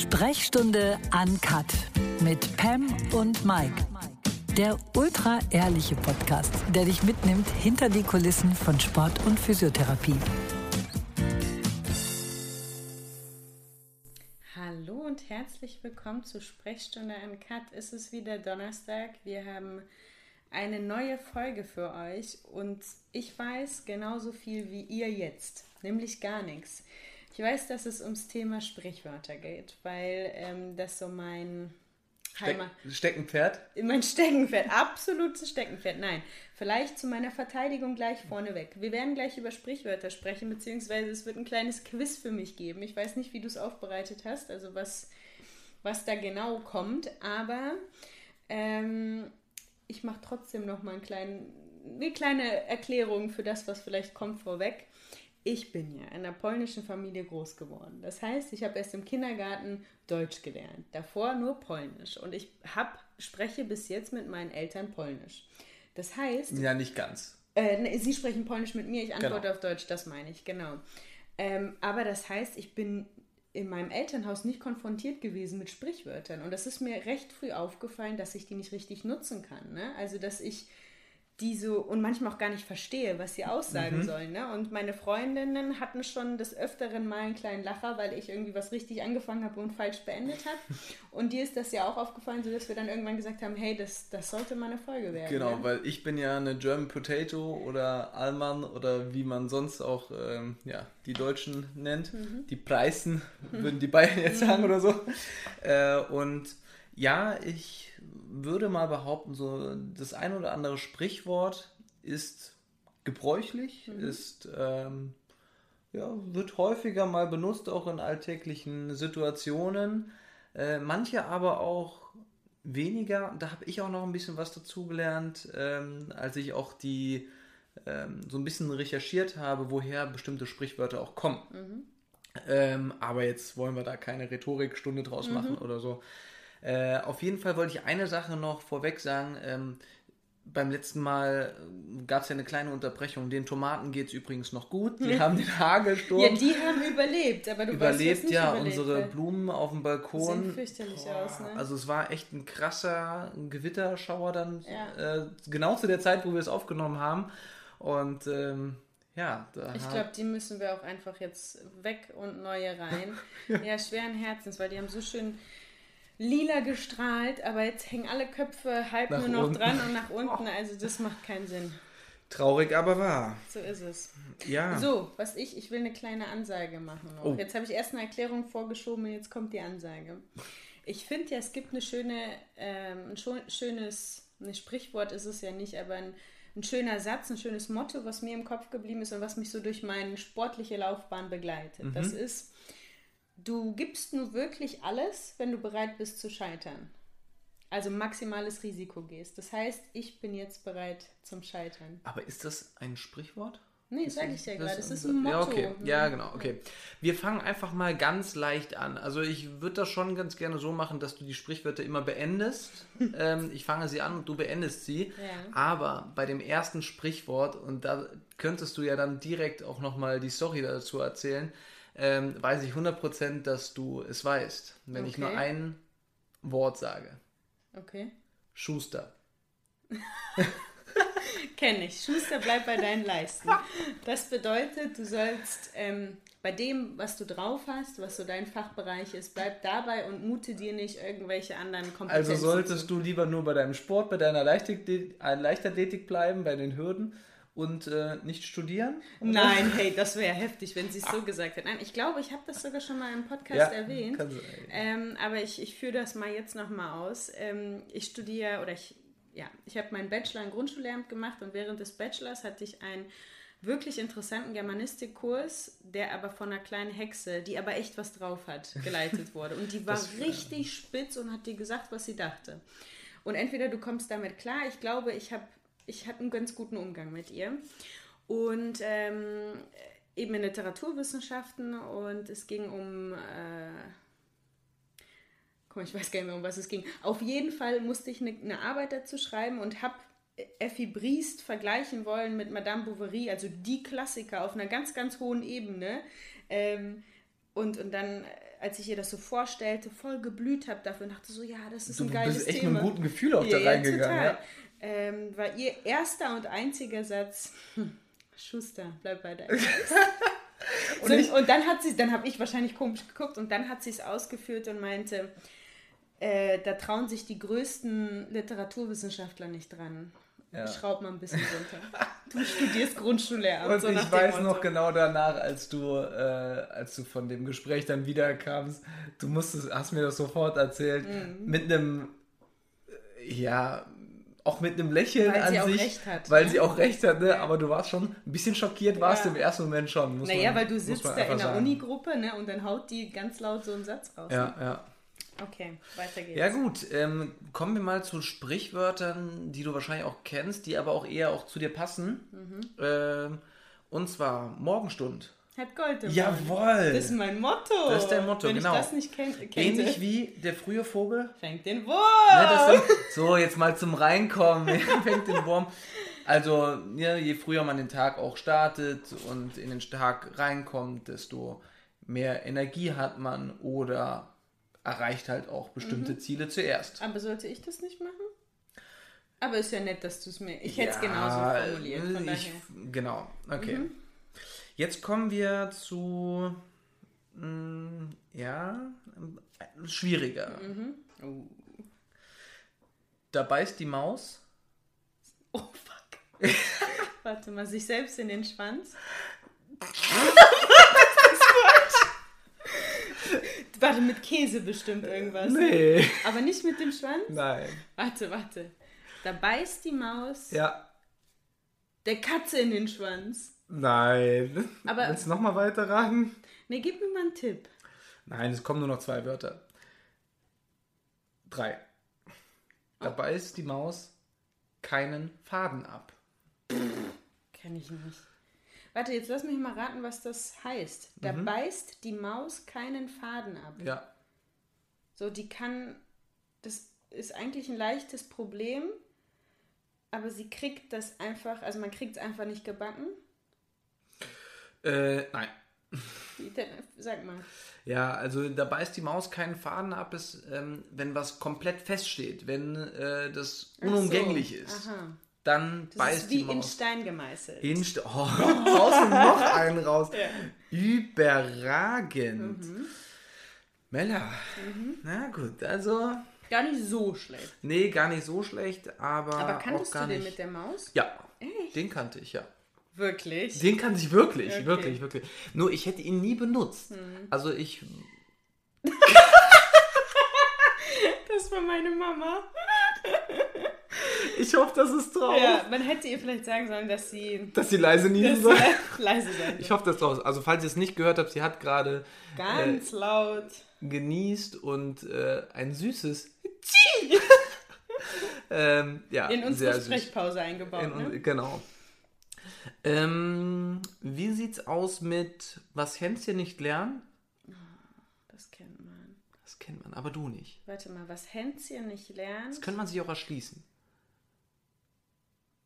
Sprechstunde Uncut mit Pam und Mike. Der ultra ehrliche Podcast, der dich mitnimmt hinter die Kulissen von Sport und Physiotherapie. Hallo und herzlich willkommen zu Sprechstunde Uncut. Es ist wieder Donnerstag. Wir haben eine neue Folge für euch und ich weiß genauso viel wie ihr jetzt, nämlich gar nichts. Ich weiß, dass es ums Thema Sprichwörter geht, weil ähm, das so mein Heimat. Steckenpferd? Mein Steckenpferd, absolutes Steckenpferd. Nein, vielleicht zu meiner Verteidigung gleich vorneweg. Wir werden gleich über Sprichwörter sprechen, beziehungsweise es wird ein kleines Quiz für mich geben. Ich weiß nicht, wie du es aufbereitet hast, also was, was da genau kommt, aber ähm, ich mache trotzdem noch mal einen kleinen, eine kleine Erklärung für das, was vielleicht kommt vorweg ich bin ja in einer polnischen Familie groß geworden. Das heißt, ich habe erst im Kindergarten Deutsch gelernt, davor nur Polnisch und ich hab, spreche bis jetzt mit meinen Eltern Polnisch. Das heißt. Ja, nicht ganz. Äh, ne, sie sprechen Polnisch mit mir, ich antworte genau. auf Deutsch, das meine ich, genau. Ähm, aber das heißt, ich bin in meinem Elternhaus nicht konfrontiert gewesen mit Sprichwörtern. Und das ist mir recht früh aufgefallen, dass ich die nicht richtig nutzen kann. Ne? Also, dass ich die so und manchmal auch gar nicht verstehe, was sie aussagen mhm. sollen. Ne? Und meine Freundinnen hatten schon des Öfteren mal einen kleinen Lacher, weil ich irgendwie was richtig angefangen habe und falsch beendet habe. Und dir ist das ja auch aufgefallen, sodass wir dann irgendwann gesagt haben, hey, das, das sollte mal eine Folge werden. Genau, ne? weil ich bin ja eine German Potato oder Alman oder wie man sonst auch ähm, ja, die Deutschen nennt. Mhm. Die Preisen, würden die Bayern jetzt sagen oder so. Äh, und ja, ich würde mal behaupten, so das ein oder andere Sprichwort ist gebräuchlich, mhm. ist ähm, ja, wird häufiger mal benutzt, auch in alltäglichen Situationen. Äh, manche aber auch weniger. Da habe ich auch noch ein bisschen was dazugelernt, ähm, als ich auch die ähm, so ein bisschen recherchiert habe, woher bestimmte Sprichwörter auch kommen. Mhm. Ähm, aber jetzt wollen wir da keine Rhetorikstunde draus mhm. machen oder so. Äh, auf jeden Fall wollte ich eine Sache noch vorweg sagen. Ähm, beim letzten Mal äh, gab es ja eine kleine Unterbrechung. Den Tomaten geht es übrigens noch gut. Die haben den Hagelsturm. Ja, die haben überlebt, aber du überlebt, weißt, ja. Überlebt, unsere Blumen auf dem Balkon. Sehen fürchterlich Boah, aus, ne? Also es war echt ein krasser Gewitterschauer dann. Ja. Äh, genau zu der Zeit, wo wir es aufgenommen haben. Und ähm, ja, ich glaube, die müssen wir auch einfach jetzt weg und neue rein. ja, schweren Herzens, weil die haben so schön lila gestrahlt, aber jetzt hängen alle Köpfe halb nach nur noch unten. dran und nach unten. Also das macht keinen Sinn. Traurig, aber wahr. So ist es. Ja. So, was ich, ich will eine kleine Ansage machen. Oh. Jetzt habe ich erst eine Erklärung vorgeschoben und jetzt kommt die Ansage. Ich finde ja, es gibt eine schöne, ähm, ein schönes, ein Sprichwort ist es ja nicht, aber ein, ein schöner Satz, ein schönes Motto, was mir im Kopf geblieben ist und was mich so durch meine sportliche Laufbahn begleitet. Mhm. Das ist, Du gibst nur wirklich alles, wenn du bereit bist zu scheitern. Also maximales Risiko gehst. Das heißt, ich bin jetzt bereit zum Scheitern. Aber ist das ein Sprichwort? Nee, sage ich ja gerade. Das ist ein Motto. Ja, okay. Ja, genau. Okay. Wir fangen einfach mal ganz leicht an. Also ich würde das schon ganz gerne so machen, dass du die Sprichwörter immer beendest. ähm, ich fange sie an und du beendest sie. Ja. Aber bei dem ersten Sprichwort, und da könntest du ja dann direkt auch nochmal die Story dazu erzählen, ähm, weiß ich 100%, dass du es weißt, wenn okay. ich nur ein Wort sage. Okay. Schuster. Kenne ich. Schuster bleibt bei deinen Leisten. Das bedeutet, du sollst ähm, bei dem, was du drauf hast, was so dein Fachbereich ist, bleib dabei und mute dir nicht irgendwelche anderen Kompetenzen. Also solltest du lieber nur bei deinem Sport, bei deiner Leichtathletik bleiben, bei den Hürden und äh, nicht studieren? Oder? Nein, hey, das wäre heftig, wenn sie es so gesagt hätte. Nein, ich glaube, ich habe das sogar schon mal im Podcast ja, erwähnt. Ähm, aber ich, ich führe das mal jetzt nochmal aus. Ähm, ich studiere oder ich, ja, ich habe meinen Bachelor in Grundschullehramt gemacht und während des Bachelors hatte ich einen wirklich interessanten Germanistikkurs, der aber von einer kleinen Hexe, die aber echt was drauf hat, geleitet wurde. Und die war richtig spitz und hat dir gesagt, was sie dachte. Und entweder du kommst damit klar, ich glaube, ich habe ich hatte einen ganz guten Umgang mit ihr. Und ähm, eben in Literaturwissenschaften und es ging um. Äh, komm, ich weiß gar nicht mehr, um was es ging. Auf jeden Fall musste ich eine, eine Arbeit dazu schreiben und habe Effi Briest vergleichen wollen mit Madame Bovary, also die Klassiker auf einer ganz, ganz hohen Ebene. Ähm, Und, und dann, als ich ihr das so vorstellte, voll geblüht habe dafür und dachte so, ja, das ist du ein geiles Thema. Du bist echt Thema. mit einem guten Gefühl auch ja, da reingegangen. Ja, ja. Ähm, war ihr erster und einziger Satz, hm, Schuster, bleib bei deinem und, so, und, dann hat sie, dann habe ich wahrscheinlich komisch geguckt und dann hat sie es ausgeführt und meinte, äh, da trauen sich die größten Literaturwissenschaftler nicht dran. Ja. Schraub mal ein bisschen runter. Du studierst Grundschullehramt. Und so ich weiß noch genau danach, als du, äh, als du von dem Gespräch dann wiederkamst, du musstest, hast mir das sofort erzählt, mhm. mit einem, äh, ja, auch mit einem Lächeln weil an sie sich, recht hat, weil sie auch recht hat, ne? Ja. aber du warst schon ein bisschen schockiert, ja. warst du im ersten Moment schon. Muss naja, man, weil du sitzt da in der Unigruppe ne? und dann haut die ganz laut so einen Satz raus. Ja, ne? ja. Okay, weiter geht's. Ja gut, ähm, kommen wir mal zu Sprichwörtern, die du wahrscheinlich auch kennst, die aber auch eher auch zu dir passen. Mhm. Ähm, und zwar Morgenstund. Hat Gold im Jawohl! Das ist mein Motto. Das ist dein Motto, Wenn genau. ich das nicht kenn kennte. Ähnlich wie der frühe Vogel. Fängt den Wurm! Ja, so, jetzt mal zum Reinkommen. Fängt den Wurm. Also, ja, je früher man den Tag auch startet und in den Tag reinkommt, desto mehr Energie hat man oder erreicht halt auch bestimmte mhm. Ziele zuerst. Aber sollte ich das nicht machen? Aber ist ja nett, dass du es mir. Ich hätte es ja, genauso formuliert. Von ich, genau, okay. Mhm. Jetzt kommen wir zu. Mh, mm, ja, schwieriger. Mhm. Oh. Da beißt die Maus. Oh fuck. Warte mal, sich selbst in den Schwanz. Warte, mit Käse bestimmt irgendwas. Nee. Aber nicht mit dem Schwanz? Nein. Warte, warte. Da beißt die Maus. Ja. Der Katze in den Schwanz. Nein. Aber. Willst du nochmal weiter raten? Nee, gib mir mal einen Tipp. Nein, es kommen nur noch zwei Wörter. Drei. Da oh. beißt die Maus keinen Faden ab. Kenn ich nicht. Warte, jetzt lass mich mal raten, was das heißt. Da mhm. beißt die Maus keinen Faden ab. Ja. So, die kann. Das ist eigentlich ein leichtes Problem, aber sie kriegt das einfach, also man kriegt es einfach nicht gebacken. Äh, nein. Wie denn? Sag mal. Ja, also da beißt die Maus keinen Faden ab, ist, ähm, wenn was komplett feststeht, wenn äh, das unumgänglich so. ist. Aha dann das beißt ist wie die Maus. in Stein gemeißelt. In St oh, raus und noch einen raus. Ja. Überragend. Mhm. Mella. Mhm. Na gut, also. Gar nicht so schlecht. Nee, gar nicht so schlecht, aber. Aber kanntest auch gar du den nicht... mit der Maus? Ja. Echt? Den kannte ich, ja. Wirklich? Den kannte ich wirklich, okay. wirklich, wirklich. Nur ich hätte ihn nie benutzt. Mhm. Also ich. das war meine Mama. Ich hoffe, das ist drauf. Ja, man hätte ihr vielleicht sagen sollen, dass sie. Dass sie leise niesen soll. leise sein. Ich hoffe, das ist drauf. Also, falls ihr es nicht gehört habt, sie hat gerade. Ganz äh, laut. Genießt und äh, ein süßes. ähm, ja, in unsere Sprechpause eingebaut. In, ne? Genau. Ähm, wie sieht's aus mit was Hänschen nicht lernen? Das kennt man. Das kennt man, aber du nicht. Warte mal, was Hänschen nicht lernt. Das könnte man sich auch erschließen.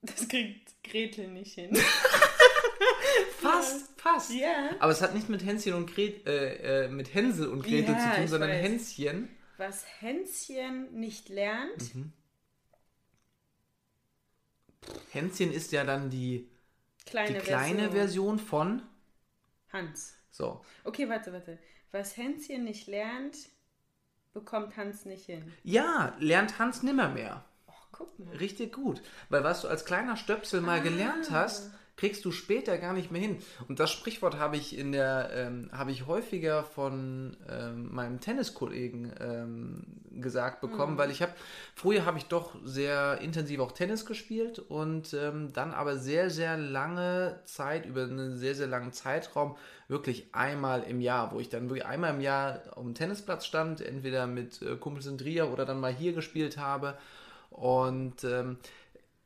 Das kriegt Gretel nicht hin. fast, fast. Ja. Aber es hat nicht mit Hänschen und Gret, äh, äh, mit Hänsel und Gretel ja, zu tun, sondern weiß. Hänschen. Was Hänschen nicht lernt. Mhm. Hänschen ist ja dann die kleine, die kleine Version. Version von Hans. So. Okay, warte, warte. Was Hänschen nicht lernt, bekommt Hans nicht hin. Ja, lernt Hans nimmer mehr. Guck mal. Richtig gut. Weil was du als kleiner Stöpsel mal ah. gelernt hast, kriegst du später gar nicht mehr hin. Und das Sprichwort habe ich in der, ähm, habe ich häufiger von ähm, meinem Tenniskollegen ähm, gesagt bekommen, mhm. weil ich habe, früher habe ich doch sehr intensiv auch Tennis gespielt und ähm, dann aber sehr, sehr lange Zeit, über einen sehr, sehr langen Zeitraum, wirklich einmal im Jahr, wo ich dann wirklich einmal im Jahr auf dem Tennisplatz stand, entweder mit äh, Kumpels in Trier oder dann mal hier gespielt habe und ähm,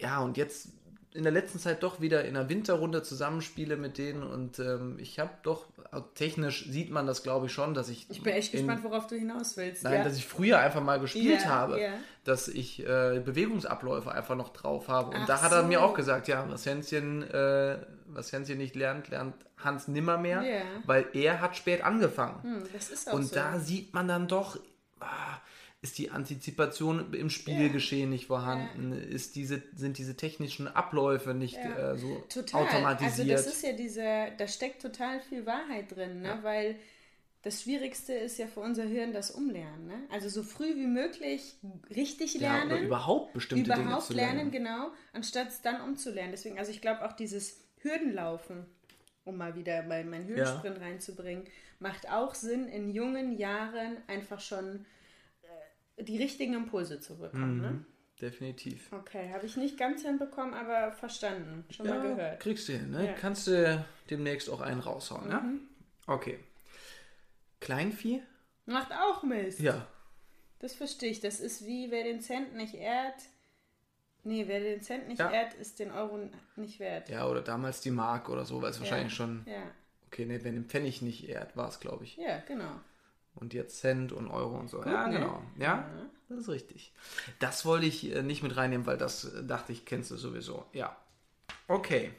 ja, und jetzt in der letzten Zeit doch wieder in der Winterrunde zusammenspiele mit denen und ähm, ich habe doch, technisch sieht man das glaube ich schon, dass ich... Ich bin echt in, gespannt, worauf du hinaus willst. Nein, ja. dass ich früher einfach mal gespielt yeah, habe, yeah. dass ich äh, Bewegungsabläufe einfach noch drauf habe. Und Ach da hat er so. mir auch gesagt, ja, das Hänschen äh, was Hänschen nicht lernt, lernt Hans nimmermehr, yeah. weil er hat spät angefangen. Hm, das ist auch Und so. da sieht man dann doch, ah, ist die Antizipation im Spielgeschehen yeah. nicht vorhanden? Yeah. Ist diese, sind diese technischen Abläufe nicht äh, so total. automatisiert? Also das ist ja diese, da steckt total viel Wahrheit drin, ne? Ja. weil das Schwierigste ist ja für unser Hirn das Umlernen. Ne? Also so früh wie möglich richtig lernen. Ja, oder überhaupt bestimmte überhaupt Dinge zu lernen. lernen, genau, anstatt es dann umzulernen. Deswegen, also ich glaube auch dieses Hürdenlaufen, um mal wieder bei meinen Hürdensprint ja. reinzubringen, macht auch Sinn, in jungen Jahren einfach schon die richtigen Impulse zu bekommen. Ne? Mhm. Ne? Definitiv. Okay, habe ich nicht ganz hinbekommen, aber verstanden. Schon ja, mal gehört. Kriegst du hin, ne? Ja. Kannst du demnächst auch einen raushauen, ne? mhm. ne? Okay. Kleinvieh? Macht auch Mist. Ja. Das verstehe ich. Das ist wie, wer den Cent nicht ehrt. Nee, wer den Cent nicht ja. ehrt, ist den Euro nicht wert. Ja, oder damals die Mark oder so, weil es wahrscheinlich schon. Ja. Okay, nee, wer den Pfennig nicht ehrt, war es, glaube ich. Ja, genau. Und jetzt Cent und Euro und so. Gut, ja, ne? genau. Ja, ja, das ist richtig. Das wollte ich äh, nicht mit reinnehmen, weil das äh, dachte ich, kennst du sowieso. Ja. Okay.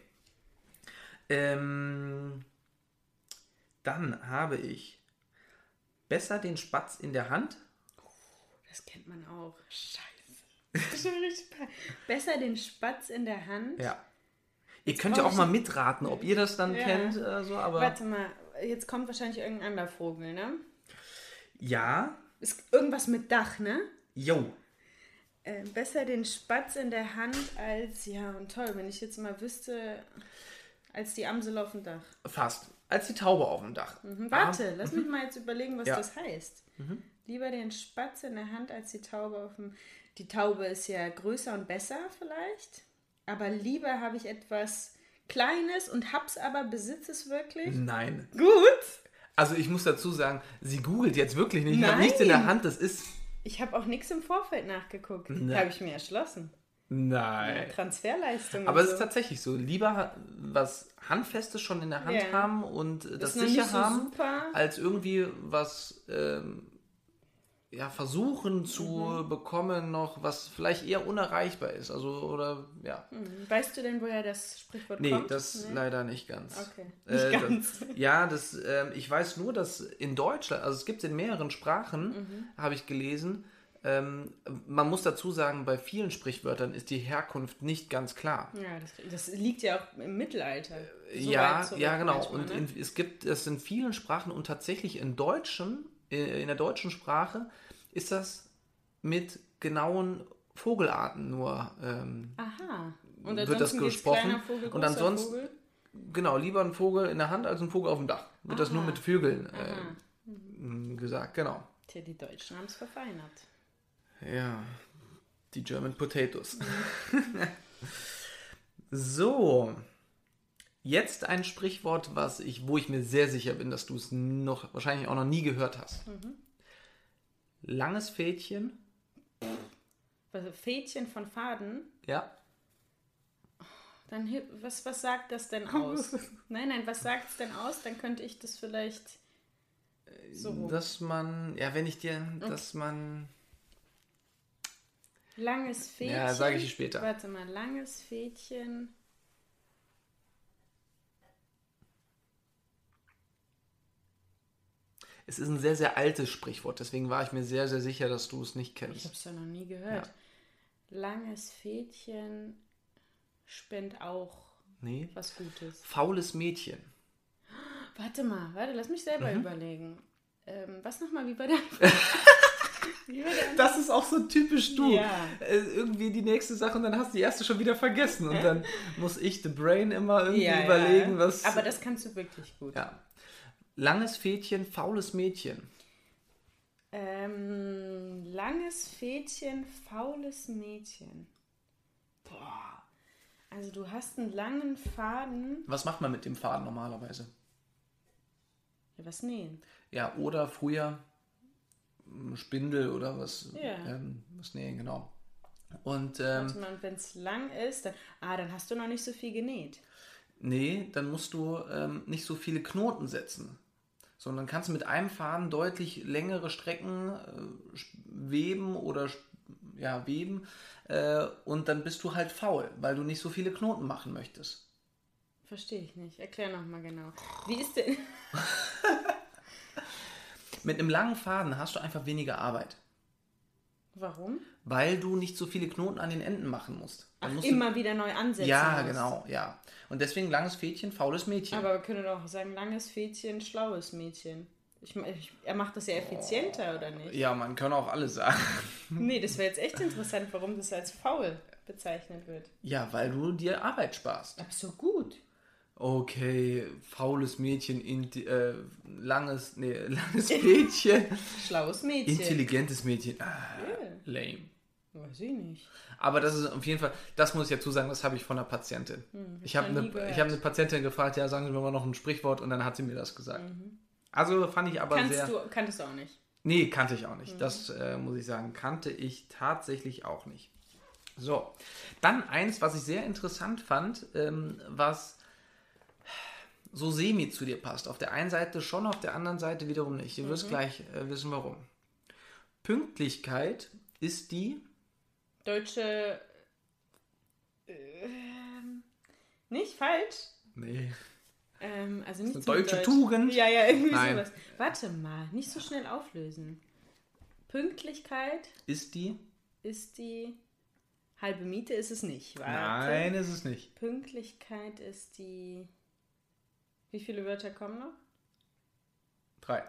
Ähm, dann habe ich Besser den Spatz in der Hand. Das kennt man auch. Scheiße. Besser den Spatz in der Hand. Ja. Ihr jetzt könnt ja auch mal mitraten, ob ihr das dann ja. kennt. Äh, so, aber Warte mal, jetzt kommt wahrscheinlich irgendein anderer Vogel, ne? Ja. Ist irgendwas mit Dach, ne? Jo. Äh, besser den Spatz in der Hand als, ja, und toll, wenn ich jetzt mal wüsste, als die Amsel auf dem Dach. Fast als die Taube auf dem Dach. Mhm, warte, ah, lass mich mal jetzt überlegen, was ja. das heißt. Mhm. Lieber den Spatz in der Hand als die Taube auf dem. Die Taube ist ja größer und besser vielleicht, aber lieber habe ich etwas Kleines und hab's aber, besitze es wirklich. Nein. Gut. Also ich muss dazu sagen, sie googelt jetzt wirklich nicht. Ich habe nichts in der Hand, das ist. Ich habe auch nichts im Vorfeld nachgeguckt. Habe ich mir erschlossen. Nein. Ja, Transferleistung. Aber es so. ist tatsächlich so. Lieber was Handfestes schon in der Hand yeah. haben und das sicher so haben, super. als irgendwie was ähm, ja, versuchen zu mhm. bekommen, noch was vielleicht eher unerreichbar ist. Also, oder ja. Mhm. Weißt du denn, woher das Sprichwort nee, kommt? Das nee, das leider nicht ganz. Okay. Nicht äh, ganz. Das, ja, das, äh, ich weiß nur, dass in Deutschland, also es gibt es in mehreren Sprachen, mhm. habe ich gelesen, ähm, man muss dazu sagen, bei vielen Sprichwörtern ist die Herkunft nicht ganz klar. Ja, das, das liegt ja auch im Mittelalter. So ja, ja, genau. Manchmal, und ne? in, es gibt es in vielen Sprachen und tatsächlich in Deutschen, in der deutschen Sprache ist das mit genauen Vogelarten nur ähm, Aha. Und wird das gesprochen. Vogel, und ansonsten Vogel? genau lieber ein Vogel in der Hand als ein Vogel auf dem Dach. Wird Aha. das nur mit Vögeln äh, gesagt, genau. Tja, die Deutschen haben es verfeinert. Ja, die German Potatoes. so, jetzt ein Sprichwort, was ich, wo ich mir sehr sicher bin, dass du es noch wahrscheinlich auch noch nie gehört hast. Mhm. Langes Fädchen. Also Fädchen von Faden? Ja. Dann was, was sagt das denn aus? nein, nein, was sagt es denn aus? Dann könnte ich das vielleicht so. Dass man, ja, wenn ich dir, okay. dass man Langes Fädchen. Ja, sage ich später. Warte mal, langes Fädchen. Es ist ein sehr, sehr altes Sprichwort, deswegen war ich mir sehr, sehr sicher, dass du es nicht kennst. Ich habe es ja noch nie gehört. Ja. Langes Fädchen spinnt auch nee. was Gutes. Faules Mädchen. Warte mal, warte, lass mich selber mhm. überlegen. Ähm, was nochmal, wie bei der Das ist auch so typisch du. Ja. Äh, irgendwie die nächste Sache und dann hast du die erste schon wieder vergessen. Und dann muss ich The Brain immer irgendwie ja, überlegen, ja. was. Aber das kannst du wirklich gut. Ja. Langes Fädchen, faules Mädchen. Ähm, langes Fädchen, faules Mädchen. Boah. Also du hast einen langen Faden. Was macht man mit dem Faden normalerweise? Ja, was nähen. Ja, oder früher Spindel oder was, ja. ähm, was nähen, genau. Und ähm, wenn es lang ist, dann, ah, dann hast du noch nicht so viel genäht. Nee, dann musst du ähm, nicht so viele Knoten setzen, sondern kannst du mit einem Faden deutlich längere Strecken äh, weben oder ja, weben äh, und dann bist du halt faul, weil du nicht so viele Knoten machen möchtest. Verstehe ich nicht. Erklär nochmal genau. Wie ist denn. Mit einem langen Faden hast du einfach weniger Arbeit. Warum? Weil du nicht so viele Knoten an den Enden machen musst. Ach, musst immer du... wieder neu ansetzen. Ja, musst. genau, ja. Und deswegen langes Fädchen, faules Mädchen. Aber wir können doch sagen, langes Fädchen, schlaues Mädchen. Ich, ich, er macht das ja effizienter, oh. oder nicht? Ja, man kann auch alles sagen. Nee, das wäre jetzt echt interessant, warum das als faul bezeichnet wird. Ja, weil du dir Arbeit sparst. Ach so, gut okay, faules Mädchen, äh, langes, nee, langes Mädchen. Schlaues Mädchen. Intelligentes Mädchen. Ah, yeah. Lame. Weiß ich nicht. Aber das ist auf jeden Fall, das muss ich dazu sagen, das habe ich von einer Patientin. Hm, ich habe eine, hab eine Patientin gefragt, ja, sagen Sie mir mal noch ein Sprichwort und dann hat sie mir das gesagt. Mhm. Also fand ich aber Kannst sehr... Du, kanntest du auch nicht? Nee, kannte ich auch nicht. Mhm. Das äh, muss ich sagen, kannte ich tatsächlich auch nicht. So, dann eins, was ich sehr interessant fand, ähm, was so semi zu dir passt. Auf der einen Seite schon, auf der anderen Seite wiederum nicht. Du wirst mhm. gleich äh, wissen, warum. Pünktlichkeit ist die deutsche. Äh, nicht falsch? Nee. Ähm, also nicht so deutsche Deutsch. Tugend. Ja, ja, irgendwie Nein. sowas. Warte mal, nicht so schnell auflösen. Pünktlichkeit ist die ist die halbe Miete ist es nicht. Warte. Nein, ist es nicht. Pünktlichkeit ist die wie viele Wörter kommen noch? Drei.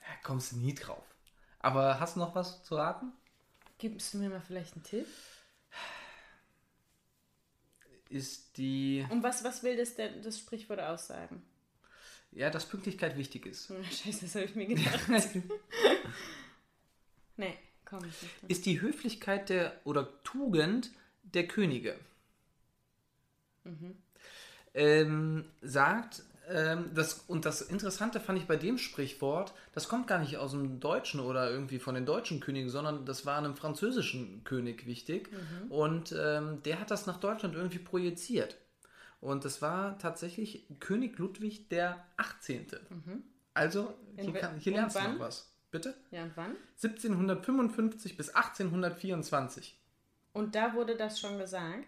Ja, kommst du nie drauf. Aber hast du noch was zu raten? Gibst du mir mal vielleicht einen Tipp? Ist die. Und was, was will das, denn, das Sprichwort aussagen? Ja, dass Pünktlichkeit wichtig ist. Scheiße, das habe ich mir gedacht. nee, komm. Nicht ist die Höflichkeit der oder Tugend der Könige. Mhm ähm, sagt, ähm, das, und das Interessante fand ich bei dem Sprichwort, das kommt gar nicht aus dem Deutschen oder irgendwie von den deutschen Königen, sondern das war einem französischen König wichtig. Mhm. Und ähm, der hat das nach Deutschland irgendwie projiziert. Und das war tatsächlich König Ludwig der 18. Mhm. Also, hier, kann, hier lernst du noch was. Bitte? Ja, und wann? 1755 bis 1824. Und da wurde das schon gesagt?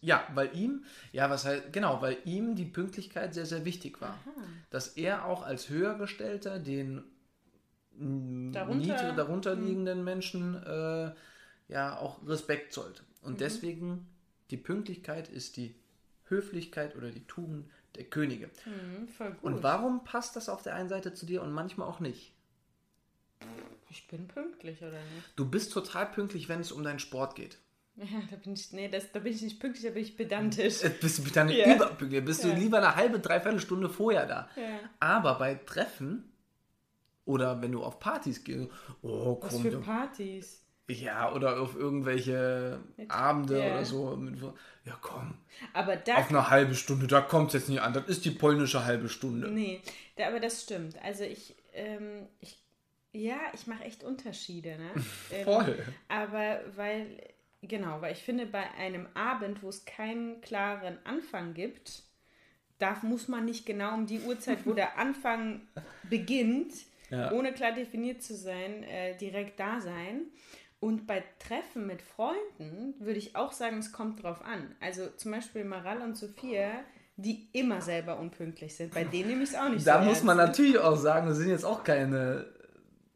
Ja, weil ihm, ja, was heißt, genau, weil ihm die Pünktlichkeit sehr, sehr wichtig war. Aha. Dass er auch als Höhergestellter den darunter, darunterliegenden hm. Menschen äh, ja auch Respekt zollt. Und mhm. deswegen die Pünktlichkeit ist die Höflichkeit oder die Tugend der Könige. Mhm, und warum passt das auf der einen Seite zu dir und manchmal auch nicht? Ich bin pünktlich, oder nicht? Du bist total pünktlich, wenn es um deinen Sport geht. Ja, da bin ich, nee, das, da bin ich nicht pünktlich, da bin ich pedantisch. Äh, bist du pedantisch yeah. überpünktlich, bist ja. du lieber eine halbe, dreiviertel Stunde vorher da. Ja. Aber bei Treffen oder wenn du auf Partys gehst, oh, komm. Was für Partys? Ja, oder auf irgendwelche Mit, Abende yeah. oder so. Ja, komm. Aber da, auf eine halbe Stunde, da kommt es jetzt nicht an. Das ist die polnische halbe Stunde. Nee, da, aber das stimmt. Also ich, ähm, ich ja, ich mache echt Unterschiede. Ne? Voll. Ähm, aber weil Genau, weil ich finde, bei einem Abend, wo es keinen klaren Anfang gibt, da muss man nicht genau um die Uhrzeit, wo der Anfang beginnt, ja. ohne klar definiert zu sein, äh, direkt da sein. Und bei Treffen mit Freunden würde ich auch sagen, es kommt drauf an. Also zum Beispiel Maral und Sophia, die immer selber unpünktlich sind. Bei denen nehme ich es auch nicht da so. Da muss man natürlich auch sagen, das sind jetzt auch keine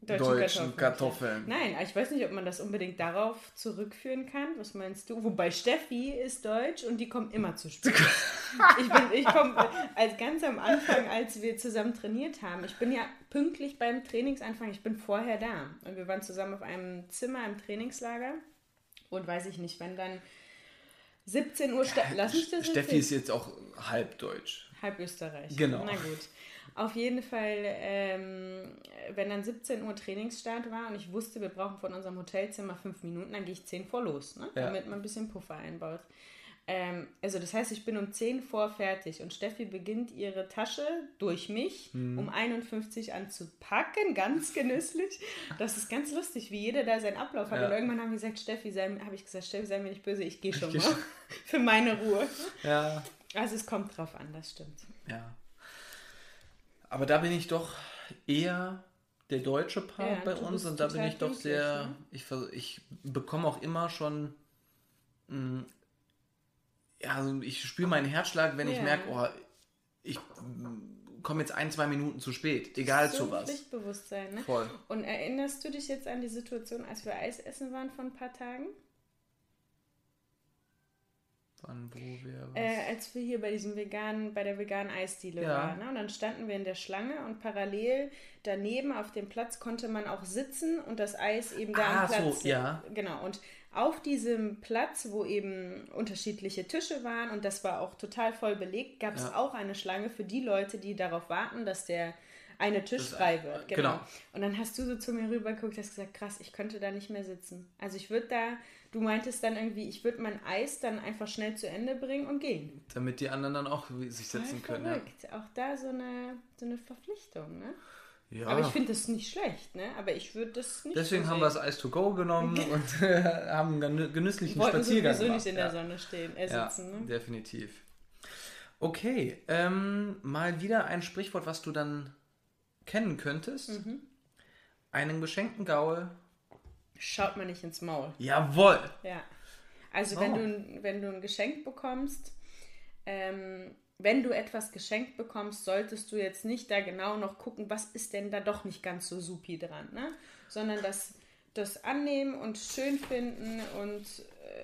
deutschen, deutschen Kartoffeln. Kartoffeln. Nein, ich weiß nicht, ob man das unbedingt darauf zurückführen kann. Was meinst du? Wobei Steffi ist deutsch und die kommt immer zu spät. ich bin, ich komme als ganz am Anfang, als wir zusammen trainiert haben. Ich bin ja pünktlich beim Trainingsanfang. Ich bin vorher da und wir waren zusammen auf einem Zimmer im Trainingslager und weiß ich nicht, wenn dann 17 Uhr. Lass mich das Steffi ist jetzt auch halb deutsch. Halb Österreich. Genau. Na gut. Auf jeden Fall, ähm, wenn dann 17 Uhr Trainingsstart war und ich wusste, wir brauchen von unserem Hotelzimmer fünf Minuten, dann gehe ich 10 vor los, ne? ja. damit man ein bisschen Puffer einbaut. Ähm, also das heißt, ich bin um 10 vor fertig und Steffi beginnt ihre Tasche durch mich mhm. um 51 anzupacken, ganz genüsslich. Das ist ganz lustig, wie jeder da seinen Ablauf hat. Ja. Und irgendwann haben wir gesagt, Steffi, habe ich gesagt, Steffi, sei mir nicht böse, ich gehe schon ich mal für meine Ruhe. Ja. Also es kommt drauf an, das stimmt. Ja. Aber da bin ich doch eher der deutsche Part ja, bei uns und da bin ich doch sehr, ne? ich, ich bekomme auch immer schon mh, hm, ja, also ich spüre meinen Herzschlag, wenn ja. ich merke, oh, ich komme jetzt ein, zwei Minuten zu spät, egal so zu was. Pflichtbewusstsein, ne? Voll. Und erinnerst du dich jetzt an die Situation, als wir Eis essen waren vor ein paar Tagen? Wann, wo wir äh, als wir hier bei diesem veganen, bei der veganen Eisdiele ja. waren. Ne? Und dann standen wir in der Schlange und parallel daneben auf dem Platz konnte man auch sitzen und das Eis eben da ah, am Platz. So, ja. Genau. Und auf diesem Platz, wo eben unterschiedliche Tische waren und das war auch total voll belegt, gab es ja. auch eine Schlange für die Leute, die darauf warten, dass der eine Tisch das, frei wird. Genau. genau. Und dann hast du so zu mir rübergeguckt, hast gesagt, krass, ich könnte da nicht mehr sitzen. Also ich würde da, du meintest dann irgendwie, ich würde mein Eis dann einfach schnell zu Ende bringen und gehen. Damit die anderen dann auch sich setzen Voll können. Verrückt. Ja. Auch da so eine, so eine Verpflichtung, ne? Ja. Aber ich finde das nicht schlecht, ne? Aber ich würde das nicht. Deswegen so haben wir das Ice to Go genommen und haben einen genüsslichen Wollten Spaziergang sowieso nicht in der Sonne stehen, äh, ja, sitzen, ne? Definitiv. Okay, ähm, mal wieder ein Sprichwort, was du dann kennen könntest. Mhm. Einen geschenkten Gaul. Schaut man nicht ins Maul. Jawohl! Ja. Also, oh. wenn, du, wenn du ein Geschenk bekommst, ähm, wenn du etwas geschenkt bekommst, solltest du jetzt nicht da genau noch gucken, was ist denn da doch nicht ganz so supi dran, ne? sondern das, das annehmen und schön finden und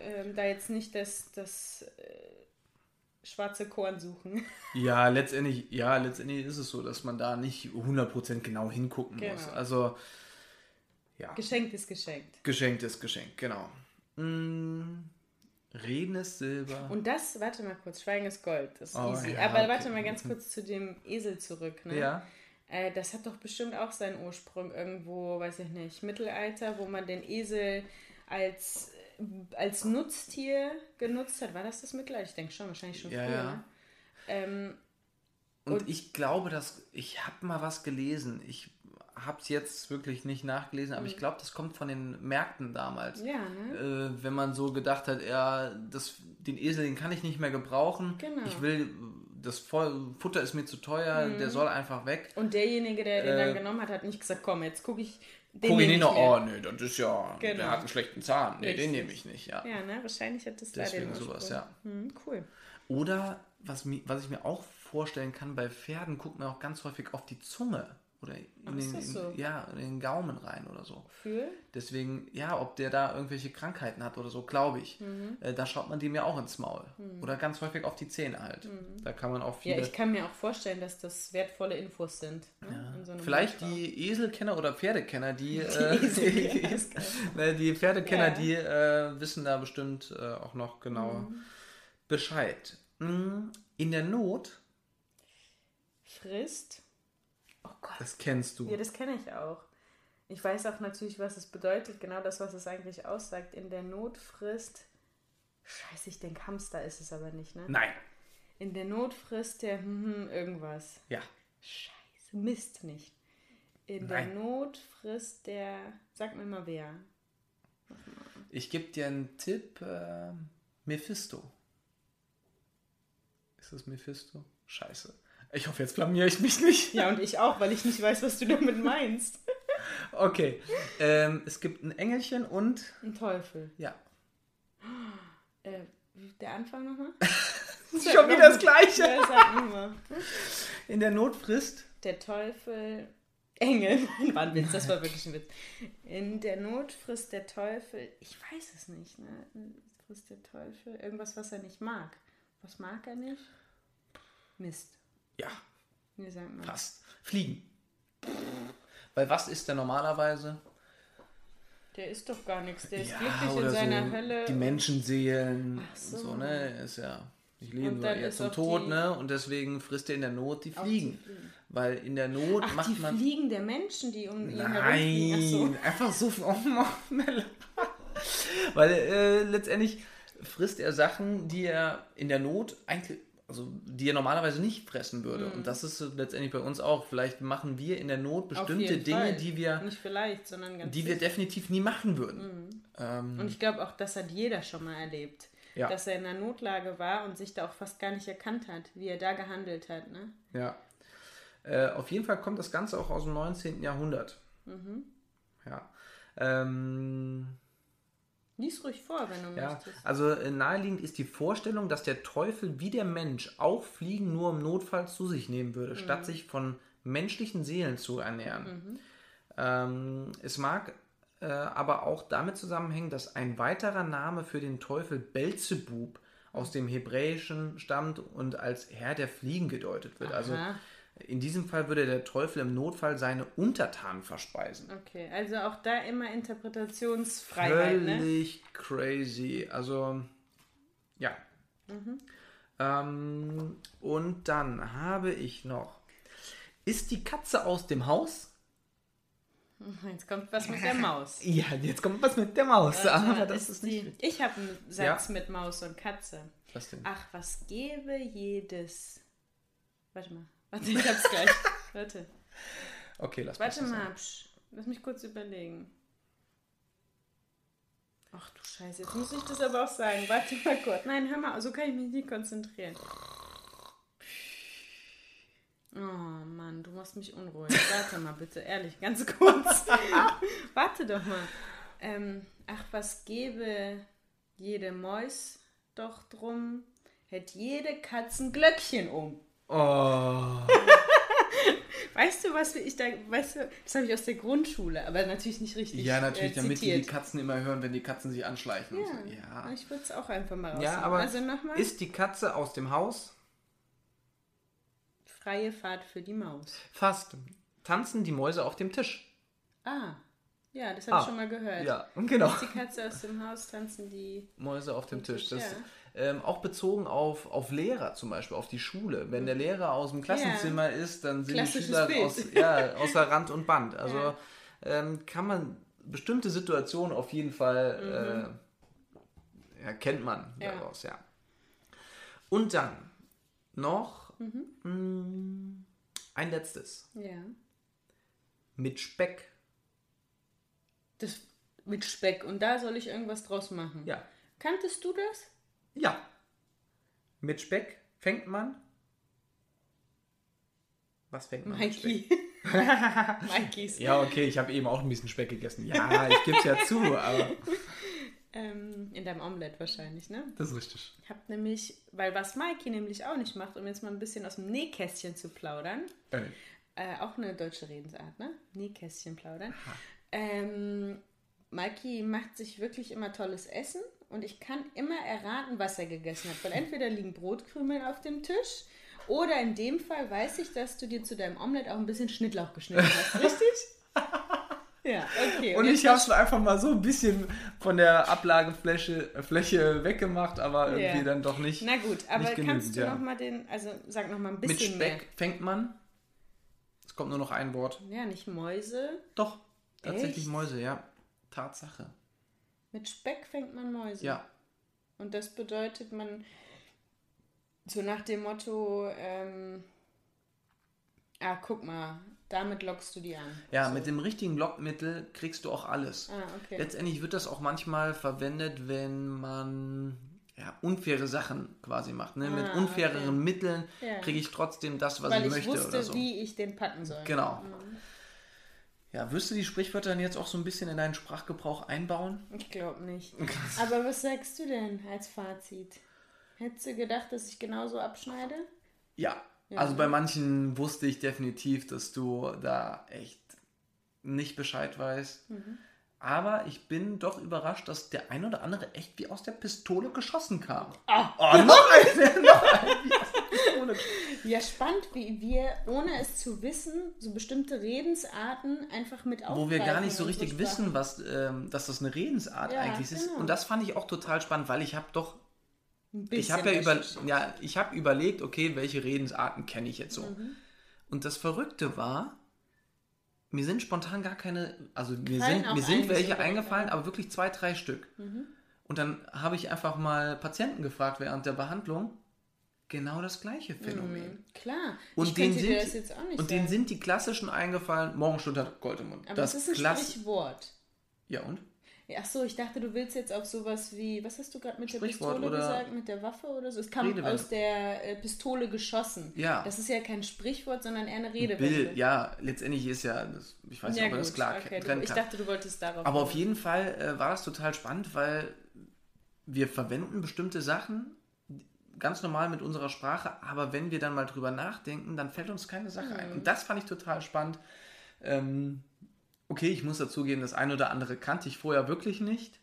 äh, da jetzt nicht das, das äh, schwarze Korn suchen. Ja, letztendlich, ja, letztendlich ist es so, dass man da nicht 100% genau hingucken genau. muss. Also, ja. Geschenkt ist geschenkt. Geschenkt ist geschenkt, genau. Mmh. Reden ist Silber. Und das, warte mal kurz, Schweigen ist Gold, das ist oh, easy. Ja, Aber okay. warte mal ganz kurz zu dem Esel zurück. Ne? Ja. Äh, das hat doch bestimmt auch seinen Ursprung irgendwo, weiß ich nicht, Mittelalter, wo man den Esel als, als Nutztier genutzt hat. War das das Mittelalter? Ich denke schon, wahrscheinlich schon ja, früher. Ja. Ne? Ähm, und, und, ich glaube, dass ich habe mal was gelesen. Ich habe es jetzt wirklich nicht nachgelesen, aber mhm. ich glaube, das kommt von den Märkten damals. Ja, ne? äh, wenn man so gedacht hat, ja, das, den Esel, den kann ich nicht mehr gebrauchen. Genau. Ich will, das Futter ist mir zu teuer, mhm. der soll einfach weg. Und derjenige, der den äh, dann genommen hat, hat nicht gesagt, komm, jetzt gucke ich den Guck ich nicht noch, oh nee, das ist ja, genau. der hat einen schlechten Zahn. Nee, Richtig. den nehme ich nicht, ja. Ja, ne, wahrscheinlich hat das Deswegen da den sowas, ja. Hm, cool. Oder, was, was ich mir auch vorstellen kann, bei Pferden guckt man auch ganz häufig auf die Zunge. Oder in, den, in, so? ja, in den Gaumen rein oder so. Für? Deswegen, ja, ob der da irgendwelche Krankheiten hat oder so, glaube ich. Mhm. Äh, da schaut man dem ja auch ins Maul. Mhm. Oder ganz häufig auf die Zähne halt. Mhm. Da kann man auch viele... Ja, ich kann mir auch vorstellen, dass das wertvolle Infos sind. Ne? Ja. So Vielleicht Marschraum. die Eselkenner oder Pferdekenner, die... Die, äh, die, die Pferdekenner, ja. die äh, wissen da bestimmt äh, auch noch genau mhm. Bescheid. Hm, in der Not... Frisst Oh Gott. Das kennst du. Ja, das kenne ich auch. Ich weiß auch natürlich, was es bedeutet, genau das, was es eigentlich aussagt. In der Not frisst. Scheiße, ich denke, Hamster ist es aber nicht, ne? Nein. In der Not frisst der hm, hm irgendwas. Ja. Scheiße, Mist nicht. In Nein. der Not frisst der. Sag mir mal wer. Ich gebe dir einen Tipp: äh, Mephisto. Ist das Mephisto? Scheiße. Ich hoffe, jetzt blamier ich mich nicht. Ja, und ich auch, weil ich nicht weiß, was du damit meinst. Okay. Ähm, es gibt ein Engelchen und. Ein Teufel. Ja. Äh, der Anfang nochmal? Schon wieder das Gleiche. Ja, sag nochmal. In der Not frisst. Der Teufel. Engel. War ein Witz, das war wirklich ein Witz. In der Not frisst der Teufel. Ich weiß es nicht, ne? Frisst der Teufel irgendwas, was er nicht mag. Was mag er nicht? Mist. Ja. Wie sagt man? Fast. Fliegen. Weil was ist der normalerweise? Der ist doch gar nichts. Der ist ja, glücklich in seiner so Hölle. Die Menschenseelen. Ach so. so, ne? Ist ja. Ich lebe nur jetzt zum Tod, ne? Und deswegen frisst er in der Not die Fliegen. die Fliegen. Weil in der Not Ach, macht die man. Die Fliegen der Menschen, die um ihn Nein, so. einfach so. Oh, Weil äh, letztendlich frisst er Sachen, die er in der Not eigentlich also die er normalerweise nicht fressen würde. Mhm. Und das ist letztendlich bei uns auch. Vielleicht machen wir in der Not bestimmte Dinge, Fall. die wir nicht vielleicht, sondern ganz die wir definitiv nie machen würden. Mhm. Ähm, und ich glaube auch, das hat jeder schon mal erlebt. Ja. Dass er in einer Notlage war und sich da auch fast gar nicht erkannt hat, wie er da gehandelt hat. Ne? Ja. Äh, auf jeden Fall kommt das Ganze auch aus dem 19. Jahrhundert. Mhm. Ja. Ähm, Lies ruhig vor, wenn du ja, möchtest. Also äh, naheliegend ist die Vorstellung, dass der Teufel wie der Mensch auch Fliegen nur im Notfall zu sich nehmen würde, mhm. statt sich von menschlichen Seelen zu ernähren. Mhm. Ähm, es mag äh, aber auch damit zusammenhängen, dass ein weiterer Name für den Teufel Belzebub aus dem Hebräischen stammt und als Herr der Fliegen gedeutet wird. Also Aha. Also in diesem Fall würde der Teufel im Notfall seine Untertanen verspeisen. Okay, also auch da immer Interpretationsfreiheit. Ne? Völlig ne? crazy. Also, ja. Mhm. Ähm, und dann habe ich noch. Ist die Katze aus dem Haus? Jetzt kommt was mit der Maus. Ja, jetzt kommt was mit der Maus. Aber das ist, ist nicht. Die, ich habe einen Satz ja. mit Maus und Katze. Was denn? Ach, was gäbe jedes. Warte mal. Warte, ich hab's gleich. Warte. Okay, lass Warte mal, psch, lass mich kurz überlegen. Ach du Scheiße, jetzt muss ich das aber auch sagen. Warte mal kurz. Nein, hör mal, so kann ich mich nicht konzentrieren. Oh Mann, du machst mich unruhig. Warte mal bitte, ehrlich, ganz kurz. Warte doch mal. Ähm, ach, was gäbe jede Mäus doch drum, hätte jede Katzen Glöckchen um. Oh. Weißt du, was ich da, weißt du, das habe ich aus der Grundschule, aber natürlich nicht richtig. Ja, natürlich, äh, damit die, die Katzen immer hören, wenn die Katzen sich anschleichen. Ja, so. ja. ich würde es auch einfach mal raus. Ja, aber also nochmal. Ist die Katze aus dem Haus? Freie Fahrt für die Maus. Fast. Tanzen die Mäuse auf dem Tisch? Ah, ja, das habe ah, ich schon mal gehört. Ja, genau. Ist die Katze aus dem Haus, tanzen die Mäuse auf dem Tisch. Tisch. Das, ja. Ähm, auch bezogen auf, auf Lehrer zum Beispiel, auf die Schule. Wenn der Lehrer aus dem Klassenzimmer ja. ist, dann sind die Schüler aus, ja, außer Rand und Band. Also ja. ähm, kann man bestimmte Situationen auf jeden Fall, mhm. äh, kennt man daraus, ja. Und dann noch mhm. mh, mm, ein letztes. Ja. Mit Speck. Das mit Speck. Und da soll ich irgendwas draus machen. Ja. Kanntest du das? Ja. Mit Speck fängt man. Was fängt man Mikey. mit Speck? Mikeys. Ja, okay, ich habe eben auch ein bisschen Speck gegessen. Ja, ich gebe es ja zu, aber. Ähm, in deinem Omelett wahrscheinlich, ne? Das ist richtig. Ich habe nämlich, weil was Mikey nämlich auch nicht macht, um jetzt mal ein bisschen aus dem Nähkästchen zu plaudern, äh. Äh, auch eine deutsche Redensart, ne? Nähkästchen plaudern. Ähm, Mikey macht sich wirklich immer tolles Essen und ich kann immer erraten, was er gegessen hat. Weil entweder liegen Brotkrümel auf dem Tisch oder in dem Fall weiß ich, dass du dir zu deinem Omelett auch ein bisschen Schnittlauch geschnitten hast. Richtig? ja, okay. Und, und ich habe es einfach mal so ein bisschen von der Ablagefläche Fläche weggemacht, aber irgendwie ja. dann doch nicht. Na gut, aber kannst du ja. noch mal den, also sag noch mal ein bisschen Mit Speck mehr. fängt man. Es kommt nur noch ein Wort. Ja, nicht Mäuse. Doch, tatsächlich Echt? Mäuse, ja. Tatsache. Mit Speck fängt man Mäuse. Ja. Und das bedeutet, man so nach dem Motto, ähm, ah, guck mal, damit lockst du die an. Ja, so. mit dem richtigen Lockmittel kriegst du auch alles. Ah, okay. Letztendlich wird das auch manchmal verwendet, wenn man ja, unfaire Sachen quasi macht. Ne? Ah, mit unfaireren okay. Mitteln ja. kriege ich trotzdem das, was Weil ich, ich möchte. Wusste, oder so. wie ich den packen soll. Genau. Mhm. Ja, wirst du die Sprichwörter dann jetzt auch so ein bisschen in deinen Sprachgebrauch einbauen? Ich glaube nicht. Aber was sagst du denn als Fazit? Hättest du gedacht, dass ich genauso abschneide? Ja. ja also bei manchen wusste ich definitiv, dass du da echt nicht Bescheid weißt. Mhm. Aber ich bin doch überrascht, dass der ein oder andere echt wie aus der Pistole geschossen kam. Ah. Oh, noch eine, noch eine. Ja, spannend, wie wir, ohne es zu wissen, so bestimmte Redensarten einfach mit aufgreifen. Wo wir gar nicht so richtig wissen, was, ähm, dass das eine Redensart ja, eigentlich ist. Genau. Und das fand ich auch total spannend, weil ich habe doch ich habe ja, über, ja, ich hab überlegt, okay, welche Redensarten kenne ich jetzt so. Mhm. Und das Verrückte war, mir sind spontan gar keine, also mir sind, mir sind welche eingefallen, aber wirklich zwei, drei Stück. Mhm. Und dann habe ich einfach mal Patienten gefragt während der Behandlung, genau das gleiche Phänomen. Mhm, klar. Und ich denen sind, das jetzt auch nicht Und denen sind die klassischen eingefallen, Morgenstund hat Gold im Mund. Aber das, das ist ein Sprichwort. Ja und? Ach so, ich dachte, du willst jetzt auf sowas wie, was hast du gerade mit der Pistole gesagt, mit der Waffe oder so? Es kam Redewendung. aus der äh, Pistole geschossen. Ja. Das ist ja kein Sprichwort, sondern eher eine Redewendung. Bild, ja, letztendlich ist ja, das, ich weiß nicht, ja, ob man das klar okay, du, Ich dachte, du wolltest darauf. Aber auf jeden Fall äh, war das total spannend, weil wir verwenden bestimmte Sachen ganz normal mit unserer Sprache, aber wenn wir dann mal drüber nachdenken, dann fällt uns keine Sache mhm. ein. Und das fand ich total spannend. Ähm, okay, ich muss dazugeben, das eine oder andere kannte ich vorher wirklich nicht,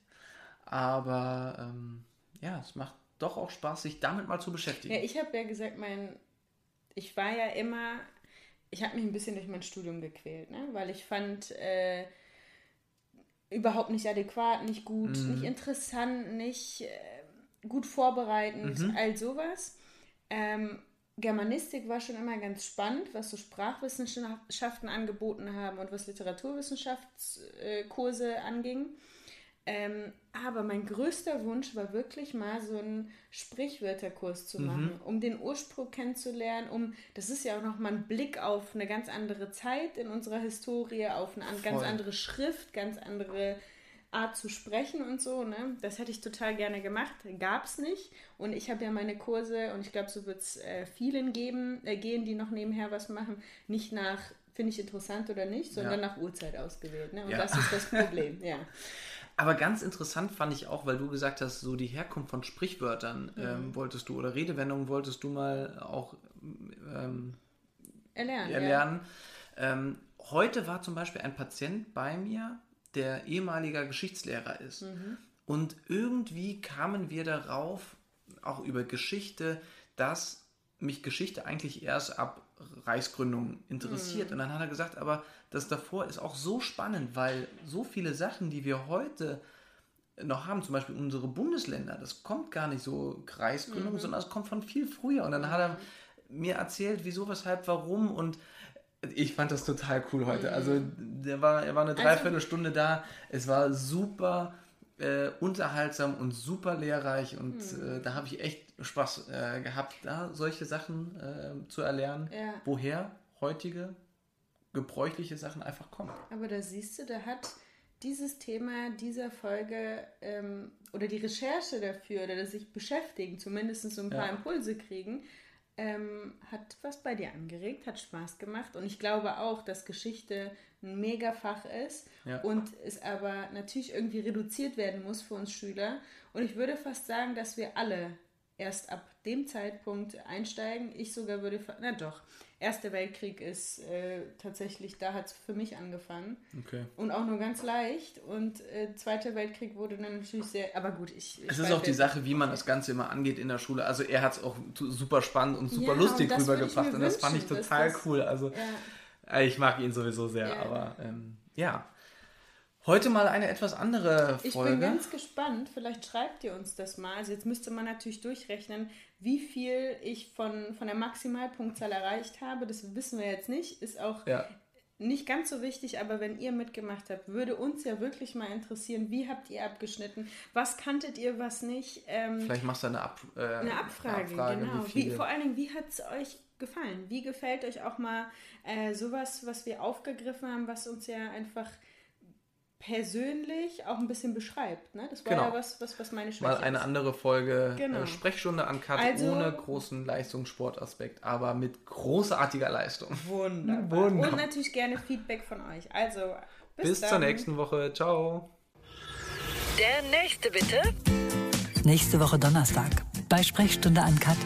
aber ähm, ja, es macht doch auch Spaß, sich damit mal zu beschäftigen. Ja, ich habe ja gesagt, mein, ich war ja immer, ich habe mich ein bisschen durch mein Studium gequält, ne? weil ich fand, äh, überhaupt nicht adäquat, nicht gut, mhm. nicht interessant, nicht äh, gut vorbereitend, mhm. all sowas. Ähm, Germanistik war schon immer ganz spannend, was so Sprachwissenschaften angeboten haben und was Literaturwissenschaftskurse anging. Ähm, aber mein größter Wunsch war wirklich mal so einen Sprichwörterkurs zu machen, mhm. um den Ursprung kennenzulernen, um, das ist ja auch nochmal ein Blick auf eine ganz andere Zeit in unserer Historie, auf eine Voll. ganz andere Schrift, ganz andere Art zu sprechen und so, ne? Das hätte ich total gerne gemacht, gab es nicht. Und ich habe ja meine Kurse und ich glaube, so wird es äh, vielen geben, äh, gehen, die noch nebenher was machen, nicht nach finde ich interessant oder nicht, sondern ja. nach Uhrzeit ausgewählt. Ne? Und ja. das ist das Problem, ja. Aber ganz interessant fand ich auch, weil du gesagt hast, so die Herkunft von Sprichwörtern mhm. ähm, wolltest du oder Redewendungen wolltest du mal auch ähm, erlernen. erlernen. Ja. Ähm, heute war zum Beispiel ein Patient bei mir, der ehemaliger Geschichtslehrer ist. Mhm. Und irgendwie kamen wir darauf, auch über Geschichte, dass mich Geschichte eigentlich erst ab Reichsgründung interessiert. Mhm. Und dann hat er gesagt, aber das davor ist auch so spannend, weil so viele Sachen, die wir heute noch haben, zum Beispiel unsere Bundesländer, das kommt gar nicht so Kreisgründung, mhm. sondern es kommt von viel früher. Und dann hat er mir erzählt, wieso, weshalb, warum und ich fand das total cool heute. Also mhm. der war, er war eine also Dreiviertelstunde da. Es war super äh, unterhaltsam und super lehrreich und mhm. äh, da habe ich echt Spaß äh, gehabt, da solche Sachen äh, zu erlernen, ja. woher heutige gebräuchliche Sachen einfach kommen. Aber da siehst du, da hat dieses Thema dieser Folge ähm, oder die Recherche dafür oder das sich beschäftigen, zumindest so ein paar ja. Impulse kriegen, ähm, hat was bei dir angeregt, hat Spaß gemacht und ich glaube auch, dass Geschichte ein Megafach ist ja. und es aber natürlich irgendwie reduziert werden muss für uns Schüler. Und ich würde fast sagen, dass wir alle erst ab dem Zeitpunkt einsteigen. Ich sogar würde, na doch, Erster Weltkrieg ist äh, tatsächlich, da hat es für mich angefangen. Okay. Und auch nur ganz leicht. Und äh, Zweiter Weltkrieg wurde dann natürlich sehr, aber gut, ich. ich es ist auch die Sache, wie man das Ganze immer angeht in der Schule. Also er hat es auch super spannend und super ja, lustig und rübergebracht. Und das fand ich total cool. Also ja. ich mag ihn sowieso sehr, ja. aber ähm, ja. Heute mal eine etwas andere Folge. Ich bin ganz gespannt. Vielleicht schreibt ihr uns das mal. Also jetzt müsste man natürlich durchrechnen, wie viel ich von, von der Maximalpunktzahl erreicht habe. Das wissen wir jetzt nicht. Ist auch ja. nicht ganz so wichtig, aber wenn ihr mitgemacht habt, würde uns ja wirklich mal interessieren, wie habt ihr abgeschnitten? Was kanntet ihr, was nicht? Ähm, Vielleicht machst du eine, Ab, äh, eine Abfrage, eine Abfrage genau. Wie, vor allen Dingen, wie hat es euch gefallen? Wie gefällt euch auch mal äh, sowas, was wir aufgegriffen haben, was uns ja einfach persönlich auch ein bisschen beschreibt. Ne? Das war genau. ja was, was, was meine Schwäche Mal eine ist. andere Folge äh, genau. äh, Sprechstunde an Kat also, ohne großen Leistungssportaspekt, aber mit großartiger Leistung. Wunderbar. Wunderbar. Und natürlich gerne Feedback von euch. Also bis, bis zur nächsten Woche. Ciao. Der nächste bitte. Nächste Woche Donnerstag bei Sprechstunde an Kat.